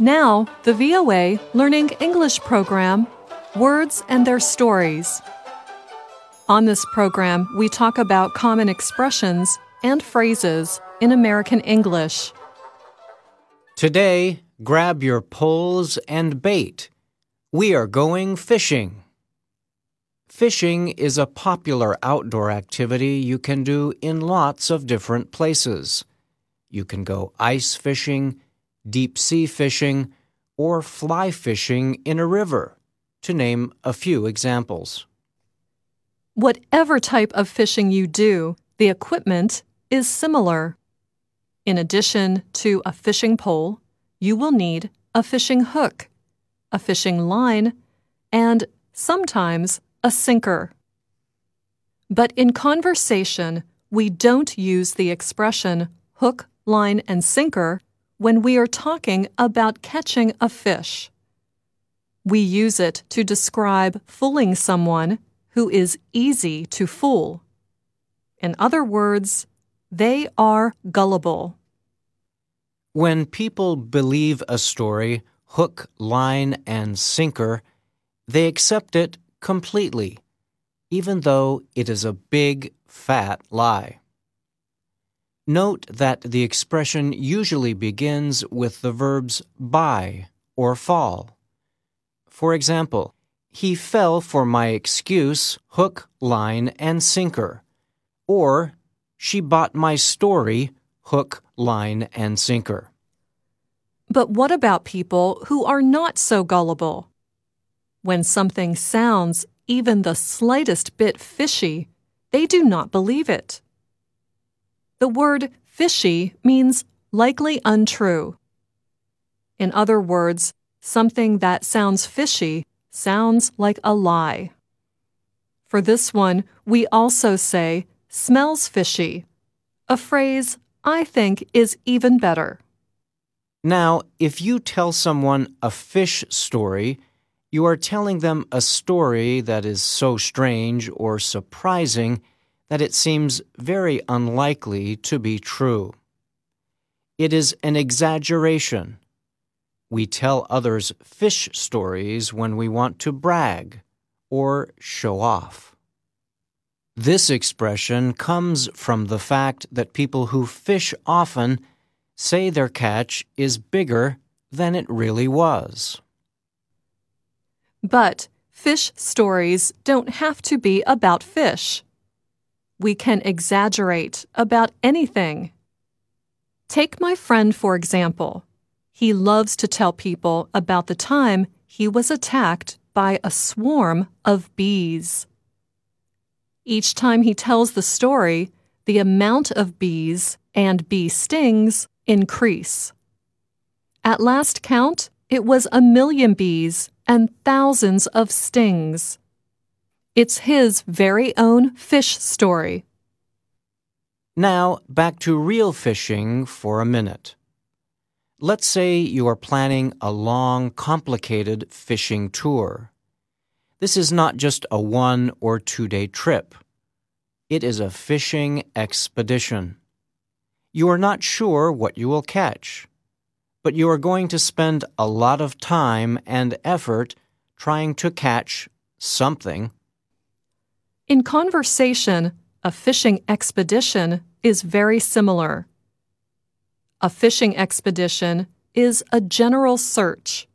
Now, the VOA Learning English program Words and Their Stories. On this program, we talk about common expressions and phrases in American English. Today, grab your poles and bait. We are going fishing. Fishing is a popular outdoor activity you can do in lots of different places. You can go ice fishing deep sea fishing, or fly fishing in a river, to name a few examples. Whatever type of fishing you do, the equipment is similar. In addition to a fishing pole, you will need a fishing hook, a fishing line, and sometimes a sinker. But in conversation, we don't use the expression hook, line, and sinker when we are talking about catching a fish. We use it to describe fooling someone who is easy to fool. In other words, they are gullible. When people believe a story, hook, line, and sinker, they accept it completely, even though it is a big, fat lie. Note that the expression usually begins with the verbs buy or fall. For example, he fell for my excuse, hook, line, and sinker. Or, she bought my story, hook, line, and sinker. But what about people who are not so gullible? When something sounds even the slightest bit fishy, they do not believe it. The word fishy means likely untrue. In other words, something that sounds fishy sounds like a lie. For this one, we also say smells fishy, a phrase I think is even better. Now, if you tell someone a fish story, you are telling them a story that is so strange or surprising that it seems very unlikely to be true. It is an exaggeration. We tell others fish stories when we want to brag or show off. This expression comes from the fact that people who fish often say their catch is bigger than it really was. But fish stories don't have to be about fish we can exaggerate about anything. Take my friend, for example. He loves to tell people about the time he was attacked by a swarm of bees. Each time he tells the story, the amount of bees and bee stings increase. At last count, it was a million bees and thousands of stings. It's his very own fish story. Now, back to real fishing for a minute. Let's say you are planning a long, complicated fishing tour. This is not just a one or two day trip. It is a fishing expedition. You are not sure what you will catch, but you are going to spend a lot of time and effort trying to catch something. In conversation, a fishing expedition is very similar. A fishing expedition is a general search.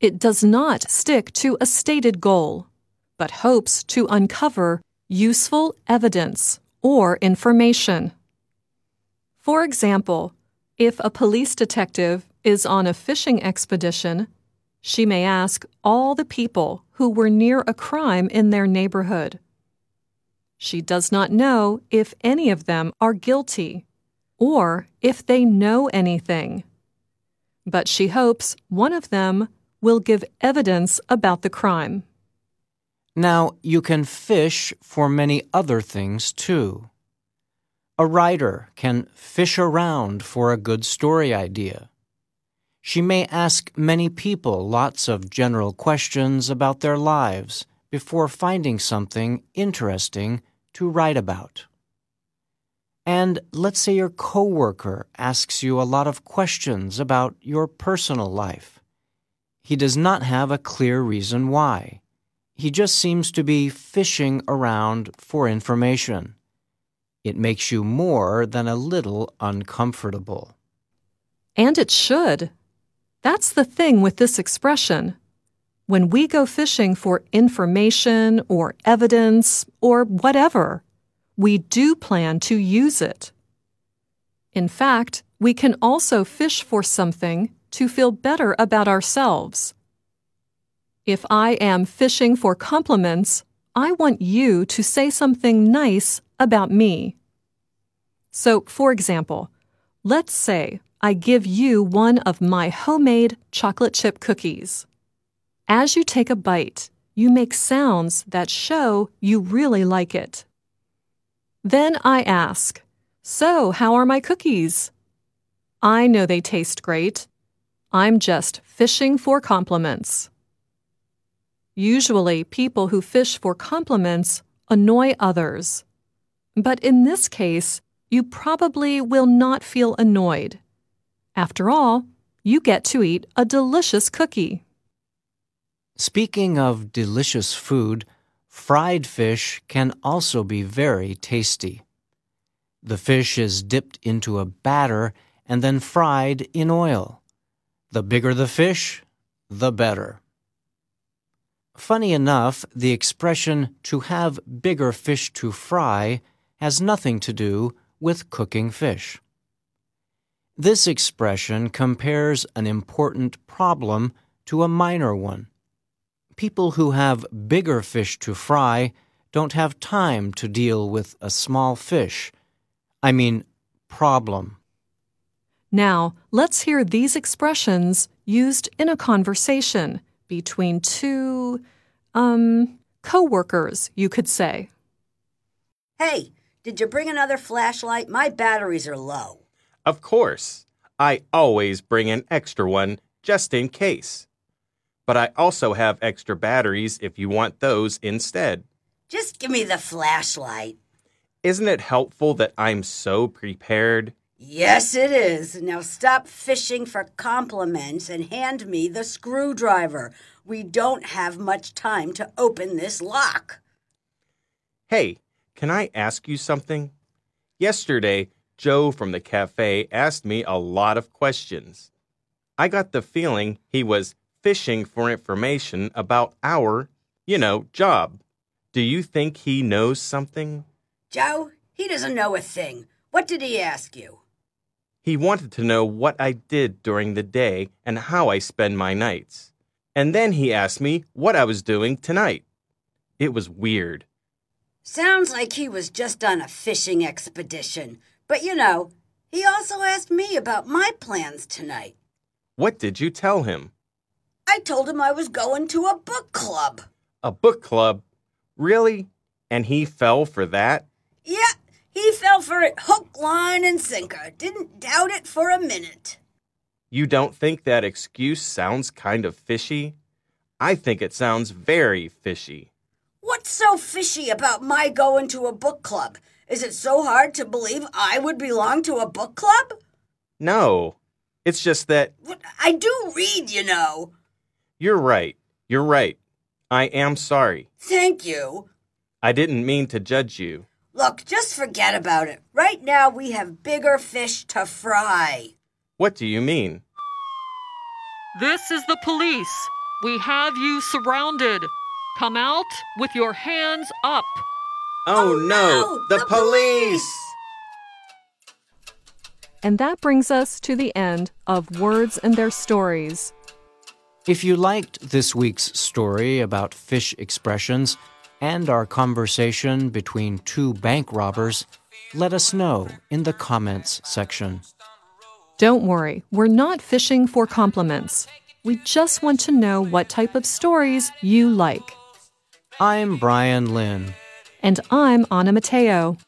It does not stick to a stated goal, but hopes to uncover useful evidence or information. For example, if a police detective is on a fishing expedition, she may ask all the people who were near a crime in their neighborhood. She does not know if any of them are guilty or if they know anything. But she hopes one of them will give evidence about the crime. Now, you can fish for many other things too. A writer can fish around for a good story idea. She may ask many people lots of general questions about their lives before finding something interesting to write about. And let's say your coworker asks you a lot of questions about your personal life. He does not have a clear reason why. He just seems to be fishing around for information. It makes you more than a little uncomfortable. And it should. That's the thing with this expression. When we go fishing for information or evidence or whatever, we do plan to use it. In fact, we can also fish for something to feel better about ourselves. If I am fishing for compliments, I want you to say something nice about me. So, for example, let's say I give you one of my homemade chocolate chip cookies. As you take a bite, you make sounds that show you really like it. Then I ask, So, how are my cookies? I know they taste great. I'm just fishing for compliments. Usually, people who fish for compliments annoy others. But in this case, you probably will not feel annoyed. After all, you get to eat a delicious cookie. Speaking of delicious food, fried fish can also be very tasty. The fish is dipped into a batter and then fried in oil. The bigger the fish, the better. Funny enough, the expression to have bigger fish to fry has nothing to do with cooking fish. This expression compares an important problem to a minor one. People who have bigger fish to fry don't have time to deal with a small fish. I mean, problem. Now, let's hear these expressions used in a conversation between two, um, co-workers, you could say. Hey, did you bring another flashlight? My batteries are low. Of course. I always bring an extra one just in case. But I also have extra batteries if you want those instead. Just give me the flashlight. Isn't it helpful that I'm so prepared? Yes, it is. Now stop fishing for compliments and hand me the screwdriver. We don't have much time to open this lock. Hey, can I ask you something? Yesterday, Joe from the cafe asked me a lot of questions. I got the feeling he was fishing for information about our, you know, job. Do you think he knows something? Joe, he doesn't know a thing. What did he ask you? He wanted to know what I did during the day and how I spend my nights. And then he asked me what I was doing tonight. It was weird. Sounds like he was just on a fishing expedition. But you know, he also asked me about my plans tonight. What did you tell him? I told him I was going to a book club. A book club? Really? And he fell for that? Yeah, he fell for it hook, line, and sinker. Didn't doubt it for a minute. You don't think that excuse sounds kind of fishy? I think it sounds very fishy. What's so fishy about my going to a book club? Is it so hard to believe I would belong to a book club? No. It's just that. I do read, you know. You're right. You're right. I am sorry. Thank you. I didn't mean to judge you. Look, just forget about it. Right now, we have bigger fish to fry. What do you mean? This is the police. We have you surrounded. Come out with your hands up. Oh, oh no, the, the police! police! And that brings us to the end of Words and Their Stories. If you liked this week's story about fish expressions, and our conversation between two bank robbers, let us know in the comments section. Don't worry, we're not fishing for compliments. We just want to know what type of stories you like. I'm Bryan Lynn. And I'm Anna Matteo.